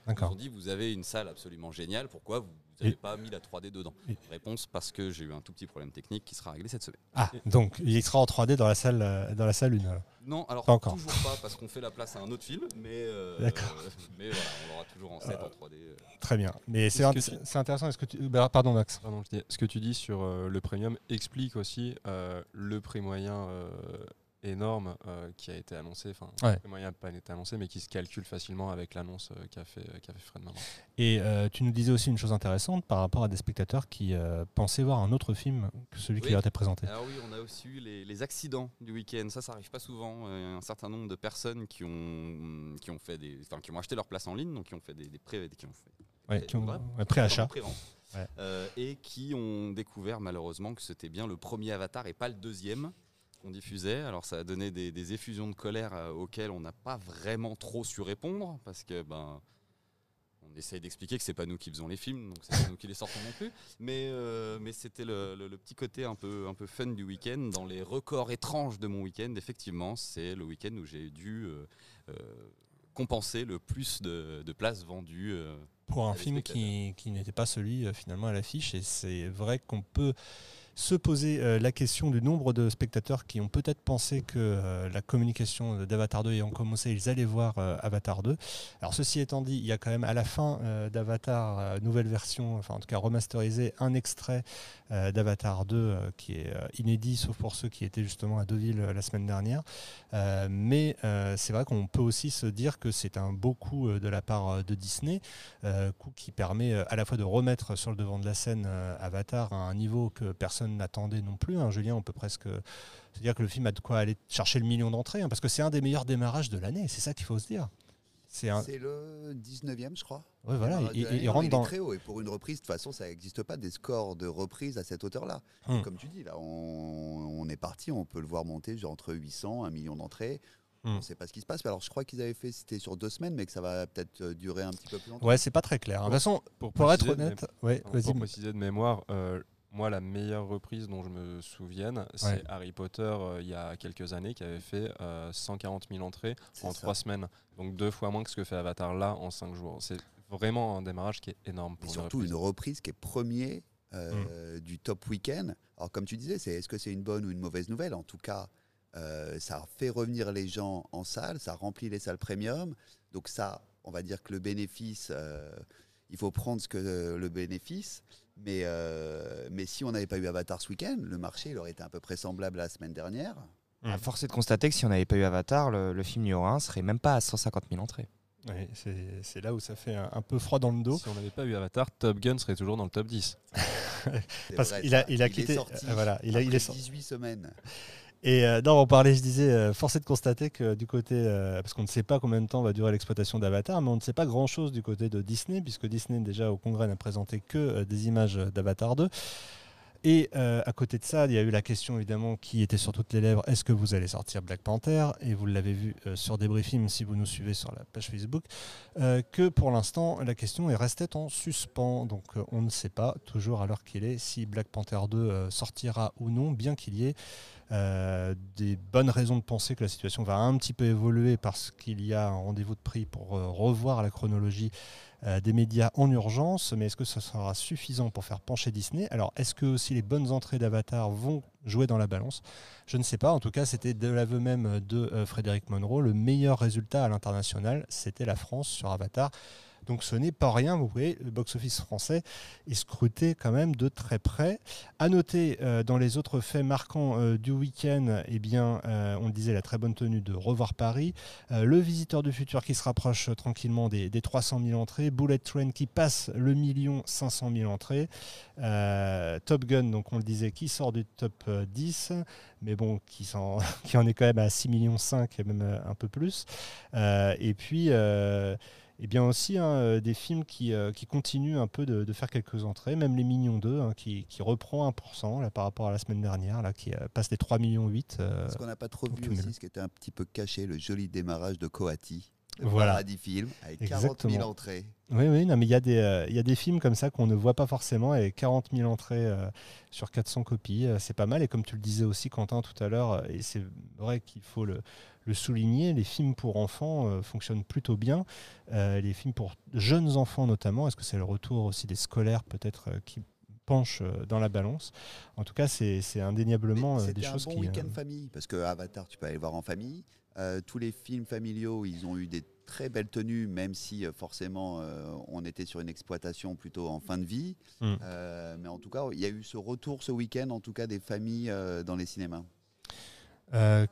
Speaker 8: Ils ont dit vous avez une salle absolument géniale, pourquoi vous n'avez pas mis la 3D dedans?
Speaker 1: Et-
Speaker 8: Réponse parce que j'ai eu un tout petit problème technique qui sera réglé cette semaine.
Speaker 1: Ah, donc il sera en 3D dans la salle, euh, dans la salle 1. alors.
Speaker 8: Non, alors
Speaker 1: Pas encore.
Speaker 8: toujours pas parce qu'on fait la place à un autre film, mais, euh,
Speaker 1: D'accord.
Speaker 8: mais voilà, on l'aura toujours en 7 en 3D. euh.
Speaker 1: Très bien. Mais c'est
Speaker 4: Est-ce que
Speaker 1: int-
Speaker 4: tu-
Speaker 1: c'est intéressant. Est-ce que tu... bah, pardon Max.
Speaker 4: Pardon, je dis- ce que tu dis sur euh, le premium explique aussi euh, le prix moyen euh, énorme euh, qui a été annoncé. Enfin,
Speaker 1: Ouais.
Speaker 4: pas été annoncé, mais qui se calcule facilement avec l'annonce euh, qu'a fait, qu'a fait Fred Maman.
Speaker 1: Et euh, tu nous disais aussi une chose intéressante par rapport à des spectateurs qui euh, pensaient voir un autre film que celui qui leur était présenté.
Speaker 8: Alors oui, on a aussi eu les, les accidents du week-end. Ça, ça arrive pas souvent. Euh, un certain nombre de personnes qui ont, qui ont fait des, enfin, qui ont acheté leur place en ligne, donc qui ont fait des, des pré, qui ont fait
Speaker 1: Ouais, qui ont
Speaker 8: ouais,
Speaker 1: préachat.
Speaker 8: euh, et qui ont découvert malheureusement que c'était bien le premier Avatar et pas le deuxième qu'on diffusait. Alors ça a donné des, des effusions de colère euh, auxquelles on n'a pas vraiment trop su répondre parce que ben on essaye d'expliquer que c'est pas nous qui faisons les films, donc c'est pas nous qui les sortons non plus. Mais, euh, mais c'était le, le- le petit côté un peu, un peu fun du week-end. Dans les records étranges de mon week-end, effectivement, c'est le week-end où j'ai dû euh, compenser le plus de, de places vendues.
Speaker 1: pour un film qui, qui n'était pas celui euh, finalement à l'affiche. Et c'est vrai qu'on peut se poser euh, la question du nombre de spectateurs qui ont peut-être pensé que euh, la communication d'Avatar 2 ayant commencé, ils allaient voir euh, Avatar 2. Alors ceci étant dit, il y a quand même à la fin d'Avatar, nouvelle version, enfin en tout cas remasterisée, un extrait d'Avatar 2 euh, qui est inédit, sauf pour ceux qui étaient justement à Deauville la semaine dernière. Mais c'est vrai qu'on peut aussi se dire que c'est un beau coup de la part de Disney, coup qui permet à la fois de remettre sur le devant de la scène Avatar à un niveau que personne n'attendait non plus. hein. Julien, on peut presque se dire que le film a de quoi aller chercher le million d'entrées, hein, parce que c'est un des meilleurs démarrages de l'année, c'est ça qu'il faut se dire. C'est un...
Speaker 5: Le 19e, je crois.
Speaker 1: ouais, voilà, il, il-
Speaker 5: Non,
Speaker 1: rentre
Speaker 5: est
Speaker 1: dans.
Speaker 5: très haut. Et pour une reprise, de toute façon, ça n'existe pas des scores de reprise à cette hauteur-là.
Speaker 1: Hmm.
Speaker 5: Comme tu dis, là, on, on est parti, on peut le voir monter genre, entre 800 1 million d'entrées.
Speaker 1: Hmm.
Speaker 5: On ne sait pas ce qui se passe. Alors, je crois qu'ils avaient fait, c'était sur deux semaines, mais que ça va peut-être euh, durer un petit peu plus longtemps.
Speaker 1: Ouais, c'est pas très clair. De toute façon,
Speaker 4: Pour,
Speaker 1: pour être honnête, ouais,
Speaker 4: pour préciser de mémoire, euh, moi, la meilleure reprise dont je me souvienne, c'est
Speaker 1: Ouais.
Speaker 4: Harry Potter euh, il y a quelques années qui avait fait euh, 140 000 entrées en
Speaker 5: ça.
Speaker 4: trois semaines. Donc deux fois moins que ce que fait Avatar là en cinq jours. C'est vraiment un démarrage qui est énorme
Speaker 5: Et
Speaker 4: pour une
Speaker 5: surtout
Speaker 4: reprise.
Speaker 5: une reprise qui est premier euh,
Speaker 1: Hmm.
Speaker 5: du top week-end. Alors comme tu disais, c'est est-ce que c'est une bonne ou une mauvaise nouvelle? En tout cas, euh, ça fait revenir les gens en salle, ça remplit les salles premium. Donc ça, on va dire que le bénéfice, euh, il faut prendre ce que euh, le bénéfice. Mais, euh, mais si on n'avait pas eu Avatar ce week-end, le marché il aurait été à peu près semblable à la semaine dernière.
Speaker 1: Mm.
Speaker 2: À force est de constater que si on n'avait pas eu Avatar, le, le film numéro 1 serait même pas à 150 000 entrées.
Speaker 1: Ouais, c'est c'est là où ça fait un, un peu froid dans le dos.
Speaker 4: Si on n'avait pas eu Avatar, Top Gun serait toujours dans le top 10.
Speaker 5: C'est
Speaker 1: Parce qu'il a, il a
Speaker 5: est
Speaker 1: quitté.
Speaker 5: sorti
Speaker 1: euh, voilà, il a, il est sorti.
Speaker 5: 18 semaines.
Speaker 1: Et euh, on parlait, je disais, euh, force est de constater que du côté, euh, parce qu'on ne sait pas combien de temps va durer l'exploitation d'Avatar, mais on ne sait pas grand-chose du côté de Disney, puisque Disney déjà au congrès n'a présenté que euh, des images d'Avatar 2. Et euh, à côté de ça, il y a eu la question évidemment qui était sur toutes les lèvres est-ce que vous allez sortir Black Panther? Et vous l'avez vu euh, sur Débriefing si vous nous suivez sur la page Facebook, euh, que pour l'instant la question est restée en suspens. Donc euh, on ne sait pas toujours à l'heure qu'il est si Black Panther 2 euh, sortira ou non, bien qu'il y ait des bonnes raisons de penser que la situation va un petit peu évoluer parce qu'il y a un rendez-vous de prix pour revoir la chronologie euh, des médias en urgence, mais est-ce que ça sera suffisant pour faire pencher Disney? Alors, est-ce que aussi les bonnes entrées d'Avatar vont jouer dans la balance? Je ne sais pas. En tout cas, c'était de l'aveu même de euh, Frédéric Monroe. Le meilleur résultat à l'international, c'était la France sur Avatar. Donc ce n'est pas rien, vous voyez, le box-office français est scruté quand même de très près. À noter euh, dans les autres faits marquants euh, du week-end, eh bien, euh, on disait, la très bonne tenue de Revoir Paris, le visiteur du futur qui se rapproche tranquillement des, des 300 000 entrées, Bullet Train qui passe le million 500 000 entrées, Top Gun, donc on le disait, qui sort du top euh, 10, mais bon, qui, en est quand même à 6 millions 5 et même un peu plus. Et puis, et bien aussi hein, euh, des films qui, euh, qui continuent un peu de, de faire quelques entrées, même Les Mignons 2, hein, qui, qui reprend 1% là, par rapport à la semaine dernière, là, qui euh, passe les 3 millions 8.
Speaker 5: Ce qu'on n'a pas trop vu aussi, ce qui était un petit peu caché, le joli démarrage de Coati.
Speaker 1: Voilà.
Speaker 5: Paradis Film, avec 40 000
Speaker 1: Exactement.
Speaker 5: entrées.
Speaker 1: Oui, oui, non, mais il y, des, euh, y a des films comme ça qu'on ne voit pas forcément et 40 000 entrées euh, sur 400 copies, euh, c'est pas mal. Et comme tu le disais aussi, Quentin, tout à l'heure, et c'est vrai qu'il faut le, le souligner, les films pour enfants euh, fonctionnent plutôt bien. Euh, les films pour jeunes enfants notamment, est-ce que c'est le retour aussi des scolaires peut-être euh, qui penchent euh, dans la balance? En tout cas, c'est indéniablement des
Speaker 5: C'était un
Speaker 1: choses
Speaker 5: bon
Speaker 1: qui... euh,
Speaker 5: week-end famille, parce que Avatar, tu peux aller le voir en famille. Euh, tous les films familiaux, ils ont eu des très belles tenues, même si forcément euh, on était sur une exploitation plutôt en fin de vie.
Speaker 1: Mm.
Speaker 5: Euh, mais en tout cas, il y a eu ce retour ce week-end, en tout cas des familles dans les cinémas.
Speaker 1: Euh,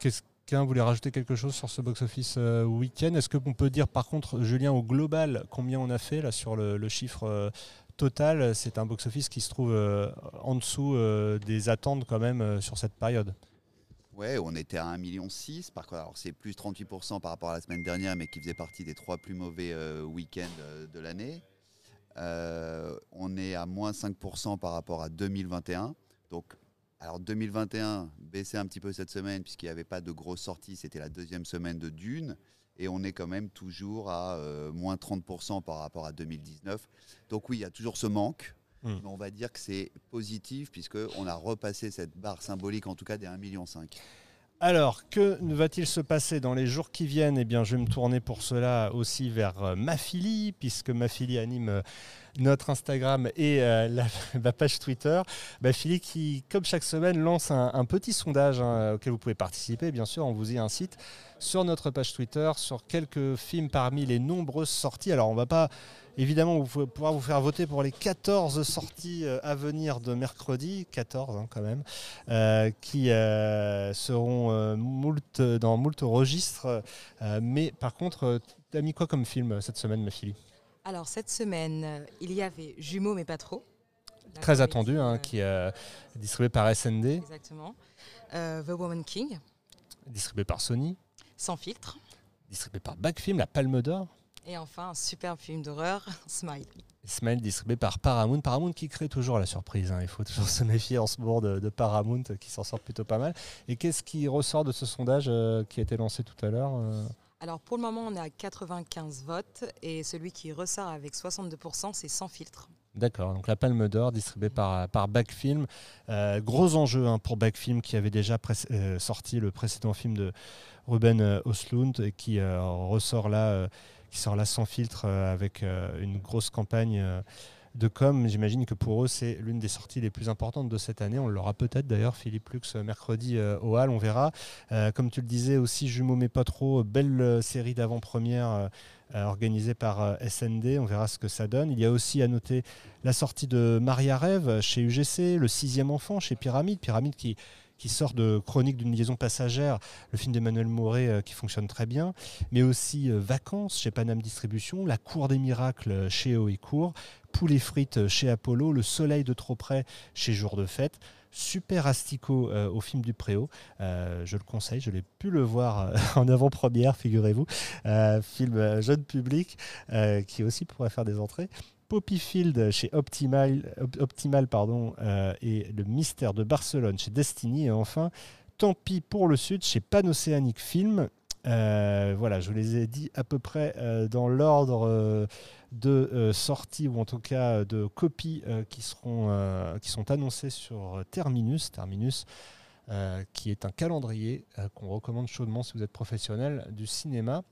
Speaker 1: Quelqu'un voulait rajouter quelque chose sur ce box-office euh, week-end Est-ce qu'on peut dire par contre, Julien, au global, combien on a fait là sur le, chiffre euh, total? C'est un box-office qui se trouve euh, en dessous des attentes quand même sur cette période.
Speaker 5: Ouais, on était à 1,6 million. Par contre, alors c'est plus 38% par rapport à la semaine dernière, mais qui faisait partie des trois plus mauvais week-ends de l'année. On est à moins 5% par rapport à 2021. Donc, alors 2021 baissait un petit peu cette semaine puisqu'il n'y avait pas de grosses sorties. C'était la deuxième semaine de Dune. Et on est quand même toujours à euh, moins 30% par rapport à 2019. Donc oui, il y a toujours ce manque.
Speaker 1: Mm.
Speaker 5: Mais on va dire que c'est positif puisqu'on a repassé cette barre symbolique, en tout cas des 1,5 million.
Speaker 1: Alors, que va-t-il se passer dans les jours qui viennent? Eh bien, je vais me tourner pour cela aussi vers euh, Mafili, puisque Mafili anime euh, notre Instagram et euh, la, page Twitter. Mafili qui, comme chaque semaine, lance un, petit sondage hein, auquel vous pouvez participer, bien sûr, on vous y incite, sur notre page Twitter, sur quelques films parmi les nombreuses sorties. Alors, on va pas... Évidemment, vous pouvoir vous faire voter pour les 14 sorties euh, à venir de mercredi, 14 hein, quand même, euh, qui seront dans moult registres. Mais par contre, tu as mis quoi comme film cette semaine, ma fille
Speaker 6: Alors, cette semaine, euh, il y avait Jumeaux, mais pas trop.
Speaker 1: Très attendu, hein,
Speaker 6: euh,
Speaker 1: qui est euh, distribué par SND,
Speaker 6: Exactement. The Woman King,
Speaker 1: distribué par Sony,
Speaker 6: Sans filtre.
Speaker 1: distribué par Backfilm, la Palme d'Or.
Speaker 6: Et enfin, un superbe film d'horreur, Smile.
Speaker 1: Smile distribué par Paramount. Paramount qui crée toujours la surprise. hein. Il faut toujours se méfier en ce moment de, de Paramount qui s'en sort plutôt pas mal. Et qu'est-ce qui ressort de ce sondage euh, qui a été lancé tout à l'heure euh?
Speaker 6: Alors, pour le moment, on est à 95 votes. Et celui qui ressort avec 62%, c'est Sans filtre.
Speaker 1: D'accord, donc la Palme d'Or distribuée par, par Backfilm. Euh, gros enjeu hein, pour Backfilm qui avait déjà euh, sorti le précédent film de Ruben euh, Östlund et qui ressort là, qui sort là sans filtre avec une grosse campagne de com. J'imagine que pour eux c'est l'une des sorties les plus importantes de cette année. On l'aura peut-être d'ailleurs Philippe Lux euh, mercredi euh, au Hall, on verra. Euh, comme tu le disais aussi, Jumeaux mais pas trop, belle série d'avant-première. organisée par SND, on verra ce que ça donne. Il y a aussi à noter la sortie de Maria Rêve chez UGC, Le sixième enfant chez Pyramide, Pyramide qui, qui sort de Chronique d'une liaison passagère, le film d'Emmanuel Mouret euh, qui fonctionne très bien, mais aussi Vacances chez Paname Distribution, La Cour des Miracles chez Oecourt, Poulet frites chez Apollo, Le Soleil de trop près chez Jour de fête. Super asticot euh, au film du Préau. Euh, je le conseille, je l'ai pu le voir euh, en avant-première, figurez-vous. Film jeune public qui aussi pourrait faire des entrées. Poppyfield chez Optimal, Op- Optimal pardon, et Le Mystère de Barcelone chez Destiny. Et enfin, Tant pis pour le Sud chez Panocéanique Film. Euh, voilà, je vous les ai dit à peu près euh, dans l'ordre euh, de sortie ou en tout cas de copies qui, qui sont annoncées sur Terminus. Terminus qui est un calendrier qu'on recommande chaudement si vous êtes professionnel du cinéma.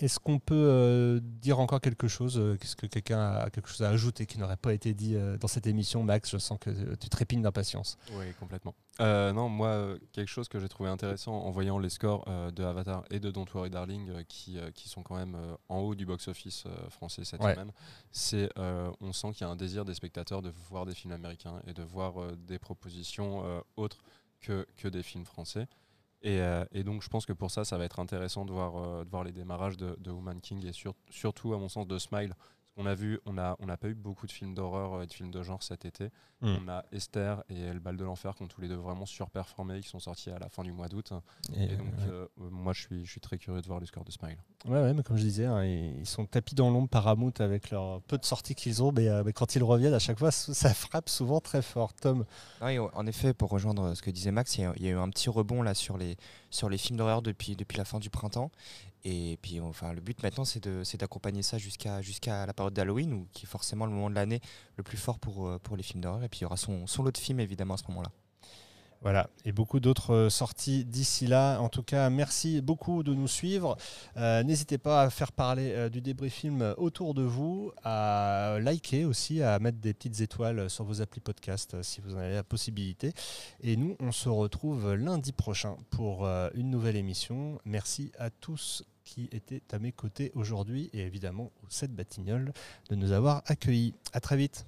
Speaker 1: Est-ce qu'on peut euh, dire encore quelque chose euh, Est-ce que quelqu'un a quelque chose à ajouter qui n'aurait pas été dit euh, dans cette émission Max, je sens que euh, tu trépignes d'impatience.
Speaker 4: Oui, complètement. Non, moi, quelque chose que j'ai trouvé intéressant en voyant les scores de Avatar et de Don't Worry Darling, qui, qui sont quand même en haut du box-office français cette
Speaker 1: Ouais.
Speaker 4: semaine, c'est on sent qu'il y a un désir des spectateurs de voir des films américains et de voir des propositions autres que, que des films français. Et, euh, et donc, je pense que pour ça, ça va être intéressant de voir, euh, les démarrages de, de Woman King et sur- surtout, à mon sens, de Smile. Qu'on a vu, on n'a on n'a pas eu beaucoup de films d'horreur euh, et de films de genre cet été.
Speaker 1: Mm.
Speaker 4: On a Esther et Le Bal de l'Enfer qui ont tous les deux vraiment surperformé, qui sont sortis à la fin du mois d'août.
Speaker 1: Et,
Speaker 4: Et, donc,
Speaker 1: euh,
Speaker 4: euh, moi, je suis, je suis très curieux de voir le score de Smile.
Speaker 1: Ouais, ouais, mais comme je disais, hein, ils sont tapis dans l'ombre Paramount avec leur peu de sorties qu'ils ont, mais, euh, mais quand ils reviennent, à chaque fois, ça frappe souvent très fort. Tom,
Speaker 2: Oui, en effet, pour rejoindre ce que disait Max, il y a, il y a eu un petit rebond là sur les, sur les films d'horreur depuis, depuis la fin du printemps. Et puis, enfin, le but maintenant, c'est d'accompagner ça jusqu'à jusqu'à la période d'Halloween, qui est forcément le moment de l'année le plus fort pour, euh, pour les films d'horreur. Et puis, il y aura son, son lot de films, évidemment, à ce moment-là.
Speaker 1: Voilà, et beaucoup d'autres euh, sorties d'ici là. En tout cas, merci beaucoup de nous suivre. Euh, n'hésitez pas à faire parler du débris film autour de vous, à liker aussi, à mettre des petites étoiles sur vos applis podcast si vous en avez la possibilité. Et nous, on se retrouve lundi prochain pour une nouvelle émission. Merci à tous qui étaient à mes côtés aujourd'hui et évidemment au 7 Batignolles de nous avoir accueillis. À très vite.